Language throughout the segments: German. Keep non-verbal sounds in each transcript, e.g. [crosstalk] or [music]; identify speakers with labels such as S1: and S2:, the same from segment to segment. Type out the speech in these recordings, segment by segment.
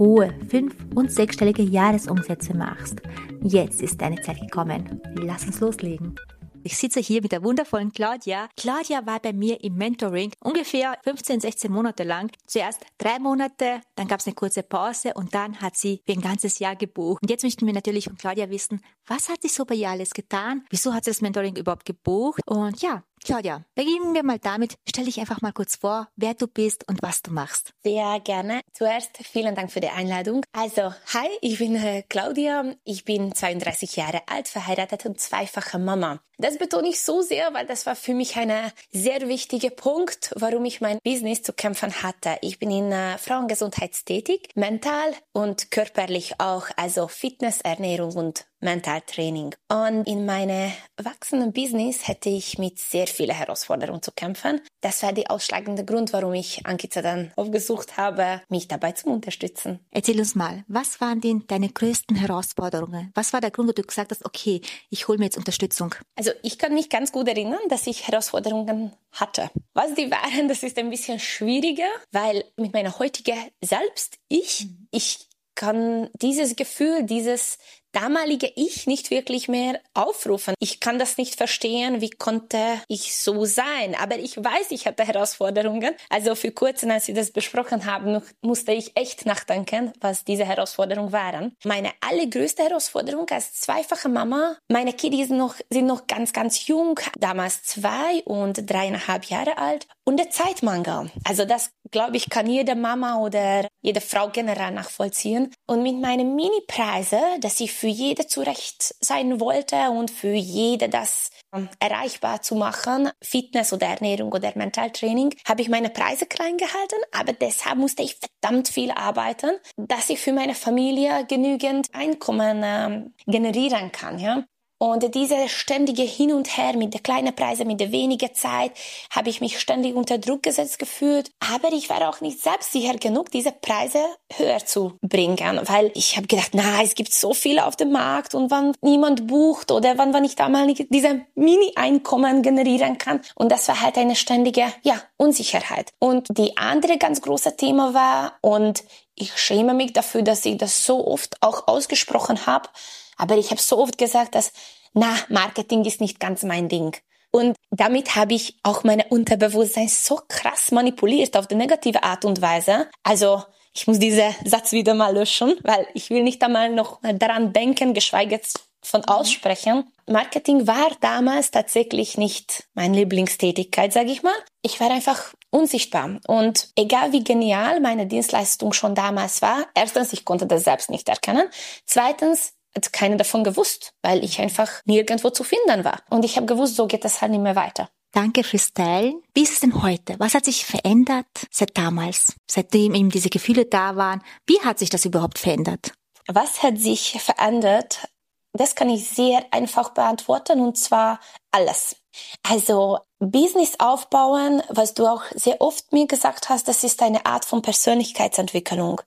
S1: hohe fünf- und sechsstellige Jahresumsätze machst. Jetzt ist deine Zeit gekommen. Lass uns loslegen. Ich sitze hier mit der wundervollen Claudia. Claudia war bei mir im Mentoring ungefähr 15, 16 Monate lang. Zuerst drei Monate, dann gab es eine kurze Pause und dann hat sie für ein ganzes Jahr gebucht. Und jetzt möchten wir natürlich von Claudia wissen, was hat sich so bei ihr alles getan? Wieso hat sie das Mentoring überhaupt gebucht? Und ja, Claudia, beginnen wir mal damit. Stell dich einfach mal kurz vor, wer du bist und was du machst.
S2: Sehr gerne. Zuerst vielen Dank für die Einladung. Also, hi, ich bin äh, Claudia. Ich bin 32 Jahre alt, verheiratet und zweifache Mama. Das betone ich so sehr, weil das war für mich ein sehr wichtiger Punkt, warum ich mein Business zu kämpfen hatte. Ich bin in äh, Frauengesundheit tätig, mental und körperlich auch, also Fitness, Ernährung und Mentaltraining. Und in meinem wachsenden Business hätte ich mit sehr vielen Herausforderungen zu kämpfen. Das war der ausschlagende Grund, warum ich Ankita dann aufgesucht habe, mich dabei zu unterstützen.
S1: Erzähl uns mal, was waren denn deine größten Herausforderungen? Was war der Grund, wo du gesagt hast, okay, ich hole mir jetzt Unterstützung?
S2: Also ich kann mich ganz gut erinnern, dass ich Herausforderungen hatte. Was die [laughs] waren, das ist ein bisschen schwieriger, weil mit meiner heutigen Selbst, ich, mhm. ich kann dieses Gefühl, dieses damalige Ich nicht wirklich mehr aufrufen. Ich kann das nicht verstehen, wie konnte ich so sein. Aber ich weiß, ich hatte Herausforderungen. Also für kurzem, als wir das besprochen haben, musste ich echt nachdenken, was diese Herausforderungen waren. Meine allergrößte Herausforderung als zweifache Mama, meine Kinder sind noch, sind noch ganz, ganz jung, damals zwei und dreieinhalb Jahre alt. Und der Zeitmangel. Also das, glaube ich, kann jede Mama oder jede Frau generell nachvollziehen. Und mit meinen Mini-Preise, dass ich für jede zurecht sein wollte und für jede das ähm, erreichbar zu machen, Fitness oder Ernährung oder Mentaltraining, habe ich meine Preise klein gehalten, aber deshalb musste ich verdammt viel arbeiten, dass ich für meine Familie genügend Einkommen ähm, generieren kann, ja. Und diese ständige Hin und Her mit der kleinen Preise, mit der wenigen Zeit, habe ich mich ständig unter Druck gesetzt gefühlt. Aber ich war auch nicht selbstsicher genug, diese Preise höher zu bringen, weil ich habe gedacht, na, es gibt so viele auf dem Markt und wann niemand bucht oder wann, wann ich da mal diese Mini-Einkommen generieren kann. Und das war halt eine ständige, ja, Unsicherheit. Und die andere ganz große Thema war, und ich schäme mich dafür, dass ich das so oft auch ausgesprochen habe, aber ich habe so oft gesagt, dass, na, Marketing ist nicht ganz mein Ding. Und damit habe ich auch meine Unterbewusstsein so krass manipuliert auf die negative Art und Weise. Also ich muss diesen Satz wieder mal löschen, weil ich will nicht einmal noch daran denken, geschweige von aussprechen. Marketing war damals tatsächlich nicht meine Lieblingstätigkeit, sage ich mal. Ich war einfach unsichtbar. Und egal wie genial meine Dienstleistung schon damals war, erstens, ich konnte das selbst nicht erkennen. Zweitens, hat keiner davon gewusst, weil ich einfach nirgendwo zu finden war. Und ich habe gewusst, so geht das halt nicht mehr weiter.
S1: Danke fürs Teilen. Wie ist es denn heute? Was hat sich verändert seit damals? Seitdem eben diese Gefühle da waren? Wie hat sich das überhaupt verändert?
S2: Was hat sich verändert? Das kann ich sehr einfach beantworten und zwar alles. Also Business aufbauen, was du auch sehr oft mir gesagt hast, das ist eine Art von Persönlichkeitsentwicklung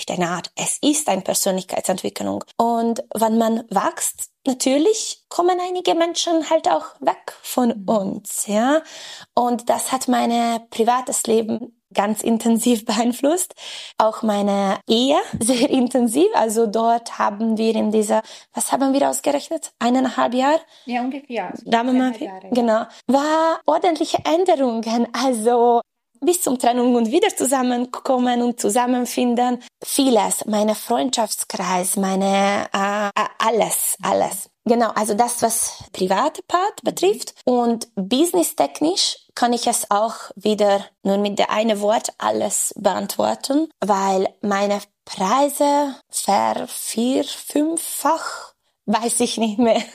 S2: nicht eine Art, es ist eine Persönlichkeitsentwicklung. Und wenn man wächst, natürlich kommen einige Menschen halt auch weg von mhm. uns, ja. Und das hat mein privates Leben ganz intensiv [laughs] beeinflusst. Auch meine Ehe [laughs] sehr intensiv. Also dort haben wir in dieser, was haben wir ausgerechnet? Eineinhalb Jahre?
S1: Ja, ungefähr.
S2: Da haben wir, Jahre, genau. War ordentliche Änderungen. Also bis zum Trennung und wieder zusammenkommen und zusammenfinden. Vieles, meine Freundschaftskreis, meine äh, alles, alles. Genau, also das, was private Part betrifft und businesstechnisch kann ich es auch wieder nur mit der eine Wort alles beantworten, weil meine Preise ver vier, fünffach, weiß ich nicht mehr. [laughs]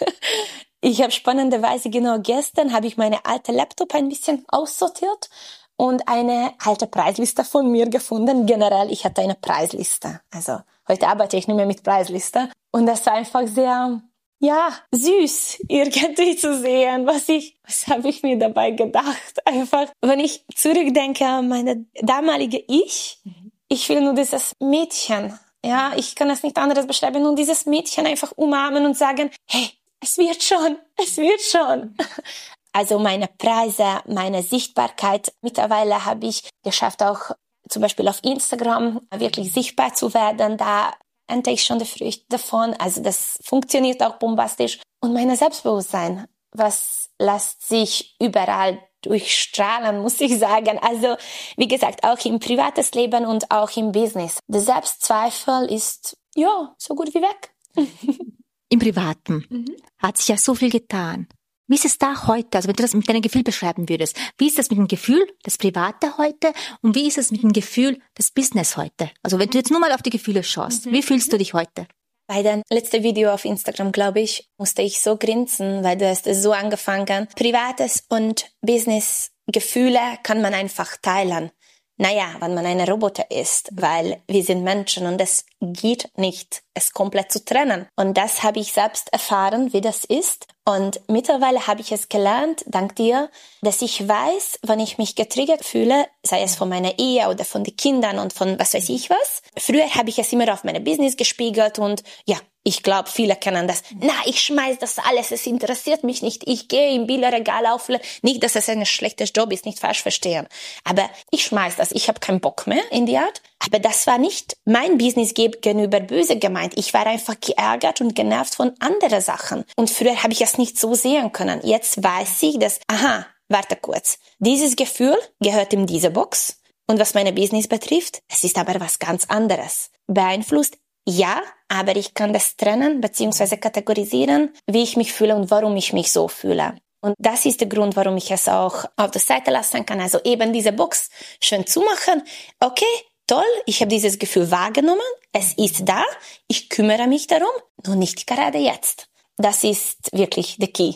S2: Ich habe spannenderweise genau gestern habe ich meine alte Laptop ein bisschen aussortiert und eine alte Preisliste von mir gefunden. Generell, ich hatte eine Preisliste. Also heute arbeite ich nicht mehr mit Preisliste. Und das war einfach sehr ja, süß [laughs] irgendwie zu sehen, was ich, was habe ich mir dabei gedacht? [laughs] Einfach, wenn ich zurückdenke an meine damalige Ich, ich will nur dieses Mädchen, ja, ich kann das nicht anderes beschreiben, nur dieses Mädchen einfach umarmen und sagen, hey, es wird schon, es wird schon. [laughs] Also meine Preise, meine Sichtbarkeit. Mittlerweile habe ich geschafft, auch zum Beispiel auf Instagram wirklich sichtbar zu werden. Da ernte ich schon die Früchte davon. Also das funktioniert auch bombastisch. Und mein Selbstbewusstsein, was lässt sich überall durchstrahlen, [laughs] muss ich sagen. Also, wie gesagt, auch im privates Leben und auch im Business. Der Selbstzweifel ist, ja, so gut wie weg. [laughs]
S1: Im Privaten mhm. hat sich ja so viel getan. Wie ist es da heute? Also wenn du das mit deinem Gefühl beschreiben würdest, wie ist das mit dem Gefühl, das Private heute und wie ist es mit dem Gefühl, das Business heute? Also wenn du jetzt nur mal auf die Gefühle schaust, mhm. wie fühlst du dich heute?
S2: Bei dem letzten Video auf Instagram, glaube ich, musste ich so grinsen, weil du hast es so angefangen. Privates und Business Gefühle kann man einfach teilen naja, wenn man eine Roboter ist, weil wir sind Menschen und es geht nicht, es komplett zu trennen. Und das habe ich selbst erfahren, wie das ist. Und mittlerweile habe ich es gelernt, dank dir, dass ich weiß, wenn ich mich getriggert fühle, sei es von meiner Ehe oder von den Kindern und von was weiß ich was. Früher habe ich es immer auf meine Business gespiegelt und ja, ich glaube, viele kennen das. Na, ich schmeiß das alles, es interessiert mich nicht. Ich gehe im Bilderregal aufle. Nicht, dass es ein schlechtes Job ist, nicht falsch verstehen. Aber ich schmeiß das. Ich habe keinen Bock mehr in die Art. Aber das war nicht mein Business gegenüber böse gemeint. Ich war einfach geärgert und genervt von anderen Sachen. Und früher habe ich es nicht so sehen können. Jetzt weiß ich, dass, aha, warte kurz. Dieses Gefühl gehört in diese Box. Und was meine Business betrifft, es ist aber was ganz anderes. Beeinflusst ja, aber ich kann das trennen bzw. kategorisieren, wie ich mich fühle und warum ich mich so fühle. Und das ist der Grund, warum ich es auch auf der Seite lassen kann. Also eben diese Box schön zumachen. Okay, toll, ich habe dieses Gefühl wahrgenommen. Es ist da. Ich kümmere mich darum, nur nicht gerade jetzt. Das ist wirklich der Key.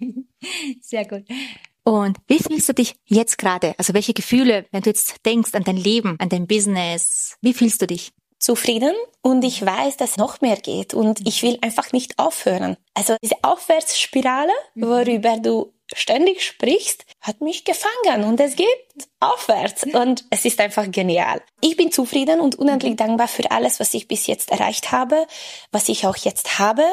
S2: [laughs]
S1: Sehr gut. Und wie fühlst du dich jetzt gerade? Also welche Gefühle, wenn du jetzt denkst an dein Leben, an dein Business, wie fühlst du dich?
S2: Zufrieden und ich weiß, dass noch mehr geht und ich will einfach nicht aufhören. Also diese Aufwärtsspirale, mhm. worüber du ständig sprichst, hat mich gefangen und es geht aufwärts und es ist einfach genial. Ich bin zufrieden und unendlich mhm. dankbar für alles, was ich bis jetzt erreicht habe, was ich auch jetzt habe,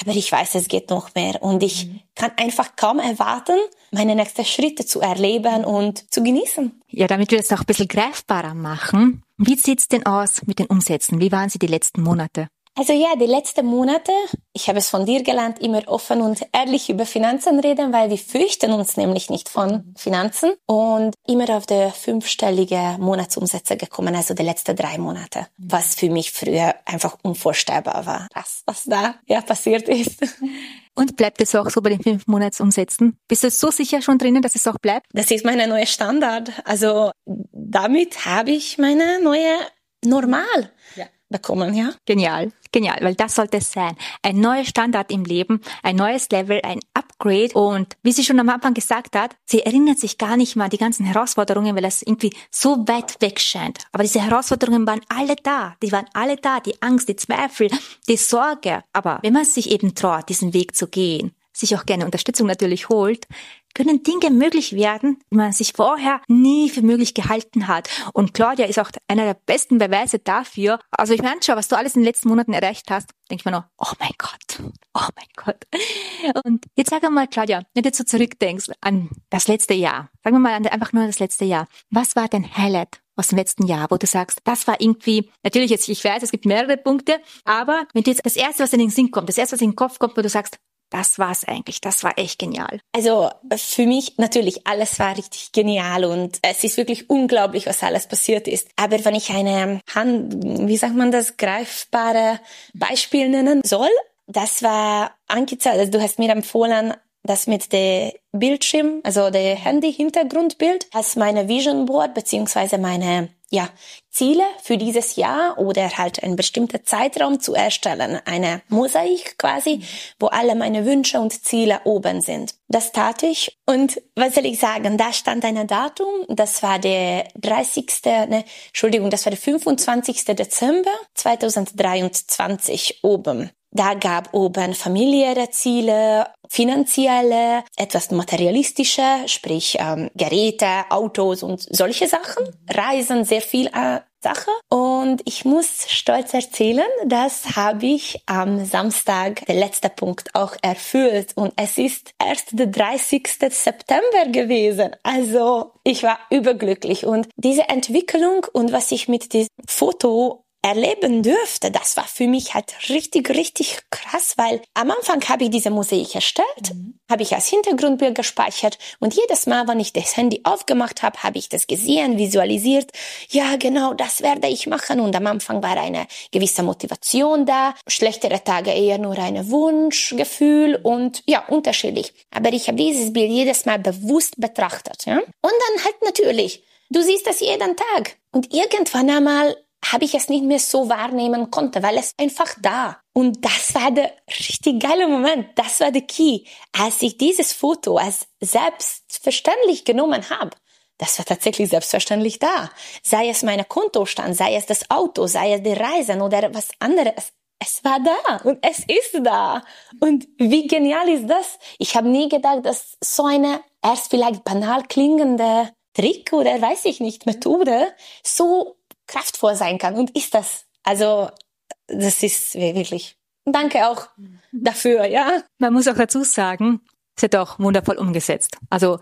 S2: aber ich weiß, es geht noch mehr und ich mhm. kann einfach kaum erwarten, meine nächsten Schritte zu erleben und zu genießen.
S1: Ja, damit wir es auch ein bisschen greifbarer machen, wie sieht's denn aus mit den Umsätzen? Wie waren sie die letzten Monate?
S2: Also ja, die letzten Monate, ich habe es von dir gelernt, immer offen und ehrlich über Finanzen reden, weil wir fürchten uns nämlich nicht von Finanzen und immer auf der fünfstellige Monatsumsätze gekommen, also die letzten drei Monate, was für mich früher einfach unvorstellbar war, was, was da ja passiert ist. [laughs]
S1: Und bleibt es auch so bei den fünf Monatsumsätzen? Bist du so sicher schon drinnen, dass es auch bleibt?
S2: Das ist meine neue Standard. Also damit habe ich meine neue Normal. Ja bekommen, ja?
S1: Genial, genial, weil das sollte es sein. Ein neuer Standard im Leben, ein neues Level, ein Upgrade. Und wie sie schon am Anfang gesagt hat, sie erinnert sich gar nicht mal an die ganzen Herausforderungen, weil es irgendwie so weit weg scheint. Aber diese Herausforderungen waren alle da. Die waren alle da. Die Angst, die Zweifel, die Sorge. Aber wenn man sich eben traut, diesen Weg zu gehen, sich auch gerne Unterstützung natürlich holt, können Dinge möglich werden, die man sich vorher nie für möglich gehalten hat. Und Claudia ist auch einer der besten Beweise dafür. Also ich meine schon, was du alles in den letzten Monaten erreicht hast, denke ich mir nur, oh mein Gott, oh mein Gott. Und jetzt sag mal, Claudia, wenn du jetzt so zurückdenkst an das letzte Jahr, sagen wir mal an einfach nur das letzte Jahr, was war dein Highlight aus dem letzten Jahr, wo du sagst, das war irgendwie, natürlich jetzt, ich weiß, es gibt mehrere Punkte, aber wenn du jetzt das erste, was in den Sinn kommt, das erste, was in den Kopf kommt, wo du sagst, das war's eigentlich. Das war echt genial.
S2: Also für mich natürlich alles war richtig genial und es ist wirklich unglaublich, was alles passiert ist. Aber wenn ich eine Hand, wie sagt man das, greifbare Beispiel nennen soll, das war Ankiza, also du hast mir empfohlen, das mit der Bildschirm, also der Handy-Hintergrundbild, als meine Vision Board beziehungsweise meine ja, Ziele für dieses Jahr oder halt einen bestimmten Zeitraum zu erstellen. Eine Mosaik quasi, wo alle meine Wünsche und Ziele oben sind. Das tat ich. Und was soll ich sagen? Da stand ein Datum. Das war der 30. Ne, Entschuldigung, das war der 25. Dezember 2023 oben. Da gab oben familiäre Ziele, finanzielle, etwas materialistische, sprich ähm, Geräte, Autos und solche Sachen. Reisen, sehr viel äh, Sache. Und ich muss stolz erzählen, das habe ich am Samstag, der letzte Punkt, auch erfüllt. Und es ist erst der 30. September gewesen. Also ich war überglücklich. Und diese Entwicklung und was ich mit diesem Foto erleben dürfte, das war für mich halt richtig, richtig krass, weil am Anfang habe ich diese Mosaik erstellt, mhm. habe ich als Hintergrundbild gespeichert und jedes Mal, wenn ich das Handy aufgemacht habe, habe ich das gesehen, visualisiert. Ja, genau, das werde ich machen und am Anfang war eine gewisse Motivation da, schlechtere Tage eher nur ein Wunschgefühl und ja, unterschiedlich. Aber ich habe dieses Bild jedes Mal bewusst betrachtet, ja. Und dann halt natürlich, du siehst das jeden Tag und irgendwann einmal habe ich es nicht mehr so wahrnehmen konnte, weil es einfach da. Und das war der richtig geile Moment. Das war der Key. Als ich dieses Foto als selbstverständlich genommen habe, das war tatsächlich selbstverständlich da. Sei es meine Kontostand, sei es das Auto, sei es die Reisen oder was anderes. Es war da und es ist da. Und wie genial ist das? Ich habe nie gedacht, dass so eine erst vielleicht banal klingende Trick oder weiß ich nicht Methode so kraftvoll sein kann und ist das. Also das ist wirklich. Danke auch dafür, ja.
S1: Man muss auch dazu sagen, es hat auch wundervoll umgesetzt. Also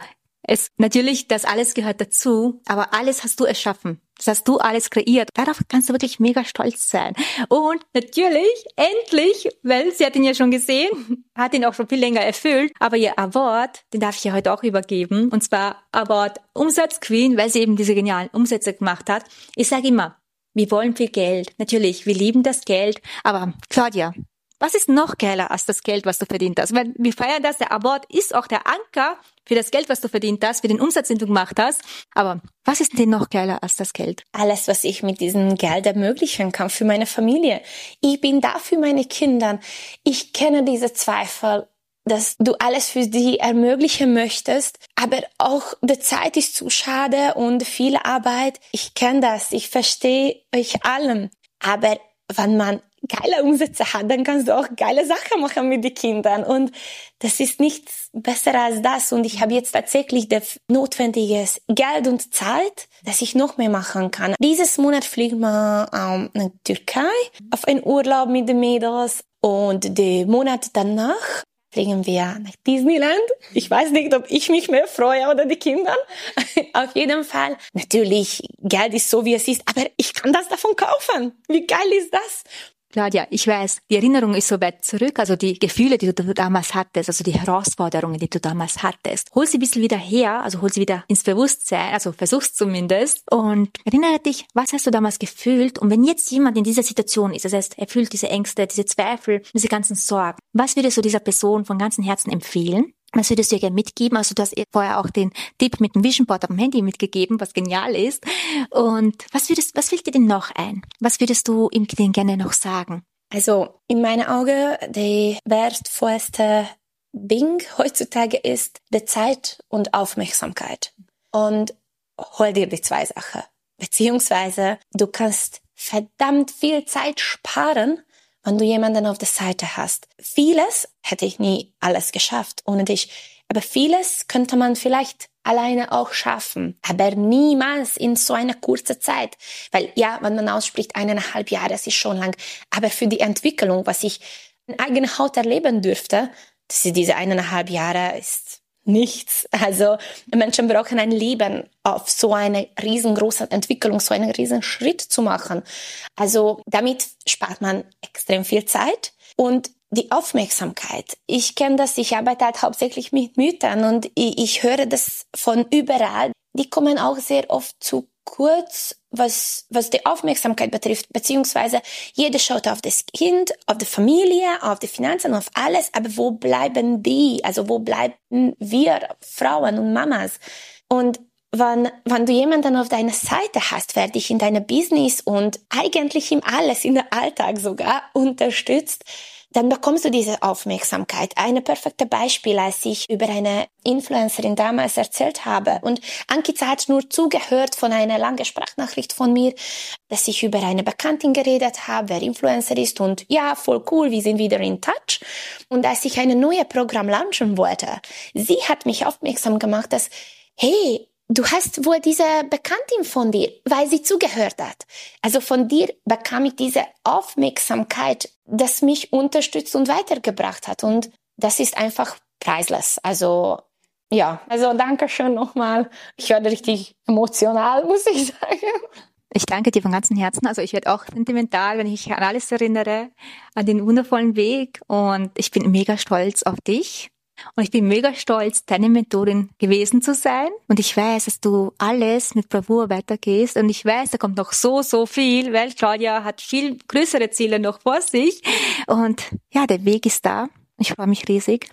S1: es natürlich, das alles gehört dazu, aber alles hast du erschaffen. Das hast du alles kreiert. Darauf kannst du wirklich mega stolz sein. Und natürlich, endlich, weil sie hat ihn ja schon gesehen, [laughs] hat ihn auch schon viel länger erfüllt, aber ihr Award, den darf ich ja heute auch übergeben. Und zwar Award Umsatzqueen, weil sie eben diese genialen Umsätze gemacht hat. Ich sage immer, wir wollen viel Geld. Natürlich, wir lieben das Geld. Aber Claudia, was ist noch geiler als das Geld, was du verdient hast? Weil wir feiern das, der Award ist auch der Anker für das Geld, was du verdient hast, für den Umsatz, den du gemacht hast. Aber was ist denn noch geiler als das Geld?
S2: Alles, was ich mit diesem Geld ermöglichen kann für meine Familie. Ich bin da für meine Kinder. Ich kenne diese Zweifel dass du alles für sie ermöglichen möchtest, aber auch die Zeit ist zu schade und viel Arbeit. Ich kenne das, ich verstehe euch allen. Aber wenn man geile Umsätze hat, dann kannst du auch geile Sachen machen mit den Kindern. Und das ist nichts besser als das. Und ich habe jetzt tatsächlich das notwendiges Geld und Zeit, dass ich noch mehr machen kann. Dieses Monat fliegt man ähm, nach Türkei auf einen Urlaub mit den Mädels. Und den Monat danach fliegen wir nach Disneyland. Ich weiß nicht, ob ich mich mehr freue oder die Kinder. [laughs] Auf jeden Fall. Natürlich, Geld ist so, wie es ist, aber ich kann das davon kaufen. Wie geil ist das?
S1: Claudia, ich weiß, die Erinnerung ist so weit zurück, also die Gefühle, die du damals hattest, also die Herausforderungen, die du damals hattest. Hol sie ein bisschen wieder her, also hol sie wieder ins Bewusstsein, also versuch's zumindest und erinnere dich, was hast du damals gefühlt und wenn jetzt jemand in dieser Situation ist, das heißt, er fühlt diese Ängste, diese Zweifel, diese ganzen Sorgen, was würdest du dieser Person von ganzem Herzen empfehlen? Was würdest du dir gerne mitgeben? Also du hast vorher auch den Tipp mit dem Vision Board auf dem Handy mitgegeben, was genial ist. Und was würdest, was fällt dir denn noch ein? Was würdest du ihm denn gerne noch sagen?
S2: Also in meinen Augen die wertvollste Ding heutzutage ist die Zeit und Aufmerksamkeit. Und hol dir die zwei Sachen. Beziehungsweise du kannst verdammt viel Zeit sparen, wenn du jemanden auf der Seite hast. Vieles hätte ich nie alles geschafft ohne dich, aber vieles könnte man vielleicht alleine auch schaffen, aber niemals in so einer kurzen Zeit. Weil ja, wenn man ausspricht, eineinhalb Jahre, das ist schon lang, aber für die Entwicklung, was ich in eigener Haut erleben dürfte, das diese eineinhalb Jahre, ist nichts. Also Menschen brauchen ein Leben auf so eine riesengroße Entwicklung, so einen riesen Schritt zu machen. Also damit spart man extrem viel Zeit und die Aufmerksamkeit. Ich kenne das, ich arbeite halt hauptsächlich mit Müttern und ich, ich höre das von überall. Die kommen auch sehr oft zu kurz, was, was die Aufmerksamkeit betrifft, beziehungsweise jeder schaut auf das Kind, auf die Familie, auf die Finanzen, auf alles, aber wo bleiben die? Also wo bleiben wir Frauen und Mamas? Und wenn, wenn du jemanden auf deiner Seite hast, wer dich in deinem Business und eigentlich in alles, in der Alltag sogar unterstützt, dann bekommst du diese Aufmerksamkeit. Ein perfektes Beispiel, als ich über eine Influencerin damals erzählt habe und Ankiza hat nur zugehört von einer langen Sprachnachricht von mir, dass ich über eine Bekanntin geredet habe, wer Influencer ist und ja, voll cool, wir sind wieder in Touch. Und als ich ein neues Programm launchen wollte, sie hat mich aufmerksam gemacht, dass, hey, du hast wohl diese Bekanntin von dir, weil sie zugehört hat. Also von dir bekam ich diese Aufmerksamkeit, das mich unterstützt und weitergebracht hat. Und das ist einfach preislos. Also ja, also danke schön nochmal. Ich werde richtig emotional, [laughs] muss ich sagen.
S1: Ich danke dir von ganzem Herzen. Also ich werde auch sentimental, wenn ich an alles erinnere, an den wundervollen Weg. Und ich bin mega stolz auf dich und ich bin mega stolz, deine Mentorin gewesen zu sein. Und ich weiß, dass du alles mit Bravour weitergehst. Und ich weiß, da kommt noch so, so viel, weil Claudia hat viel größere Ziele noch vor sich. Und ja, der Weg ist da. Ich freue mich riesig.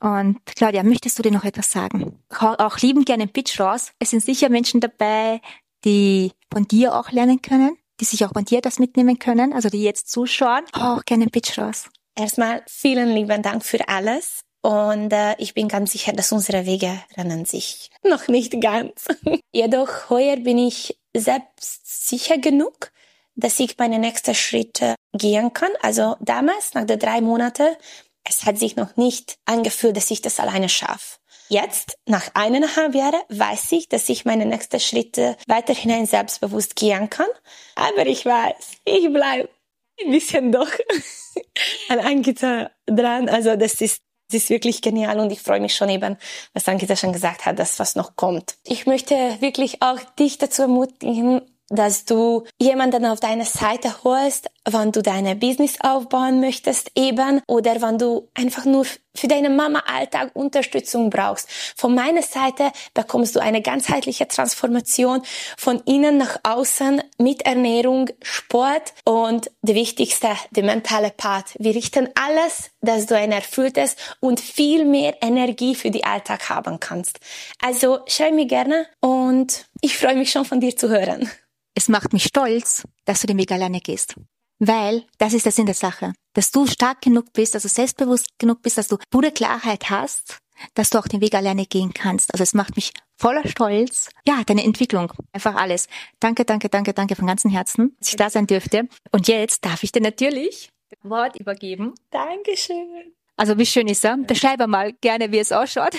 S1: Und Claudia, möchtest du dir noch etwas sagen? Auch lieben gerne einen Pitch raus. Es sind sicher Menschen dabei, die von dir auch lernen können, die sich auch von dir das mitnehmen können, also die jetzt zuschauen. Auch gerne einen Pitch raus.
S2: Erstmal vielen lieben Dank für alles. Und äh, ich bin ganz sicher, dass unsere Wege rennen sich noch nicht ganz. [laughs] Jedoch heuer bin ich selbst sicher genug, dass ich meine nächsten Schritte gehen kann. Also damals, nach den drei Monaten, es hat sich noch nicht angefühlt, dass ich das alleine schaffe. Jetzt, nach eineinhalb Jahren, weiß ich, dass ich meine nächsten Schritte weiterhin selbstbewusst gehen kann. Aber ich weiß, ich bleibe ein bisschen doch [laughs] an Angita dran. Also das ist das ist wirklich genial und ich freue mich schon eben, was Ankita schon gesagt hat, dass was noch kommt. Ich möchte wirklich auch dich dazu ermutigen, dass du jemanden auf deine Seite holst, wann du deine Business aufbauen möchtest eben oder wann du einfach nur für deinen Mama-Alltag Unterstützung brauchst. Von meiner Seite bekommst du eine ganzheitliche Transformation von innen nach außen mit Ernährung, Sport und der wichtigste, der mentale Part. Wir richten alles, dass du ein erfülltes und viel mehr Energie für den Alltag haben kannst. Also schreib mir gerne und ich freue mich schon von dir zu hören.
S1: Es macht mich stolz, dass du den Weg alleine gehst. Weil, das ist der Sinn der Sache, dass du stark genug bist, dass du selbstbewusst genug bist, dass du pure Klarheit hast, dass du auch den Weg alleine gehen kannst. Also es macht mich voller Stolz. Ja, deine Entwicklung, einfach alles. Danke, danke, danke, danke von ganzem Herzen, dass ich da sein dürfte. Und jetzt darf ich dir natürlich das Wort übergeben.
S2: Dankeschön.
S1: Also wie schön ist er? Beschreibe mal gerne, wie es ausschaut.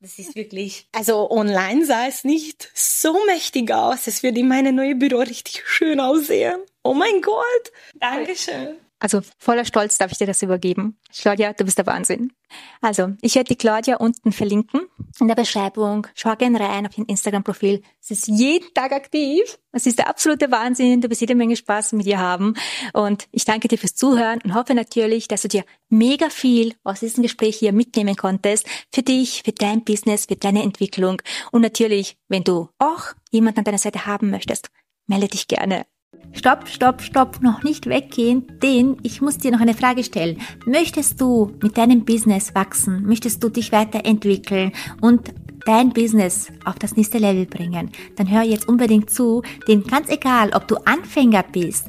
S2: Das ist wirklich, also online sah es nicht so mächtig aus. Es wird in meinem neuen Büro richtig schön aussehen. Oh mein Gott. Dankeschön.
S1: Also voller Stolz darf ich dir das übergeben. Claudia, du bist der Wahnsinn. Also, ich werde die Claudia unten verlinken in der Beschreibung. Schau gerne rein auf ihr Instagram-Profil. Sie ist jeden Tag aktiv. Es ist der absolute Wahnsinn. Du wirst jede Menge Spaß mit ihr haben. Und ich danke dir fürs Zuhören und hoffe natürlich, dass du dir mega viel aus diesem Gespräch hier mitnehmen konntest. Für dich, für dein Business, für deine Entwicklung. Und natürlich, wenn du auch jemanden an deiner Seite haben möchtest, melde dich gerne. Stopp, stopp, stopp, noch nicht weggehen, denn ich muss dir noch eine Frage stellen. Möchtest du mit deinem Business wachsen? Möchtest du dich weiterentwickeln und dein Business auf das nächste Level bringen, dann hör jetzt unbedingt zu, denn ganz egal, ob du Anfänger bist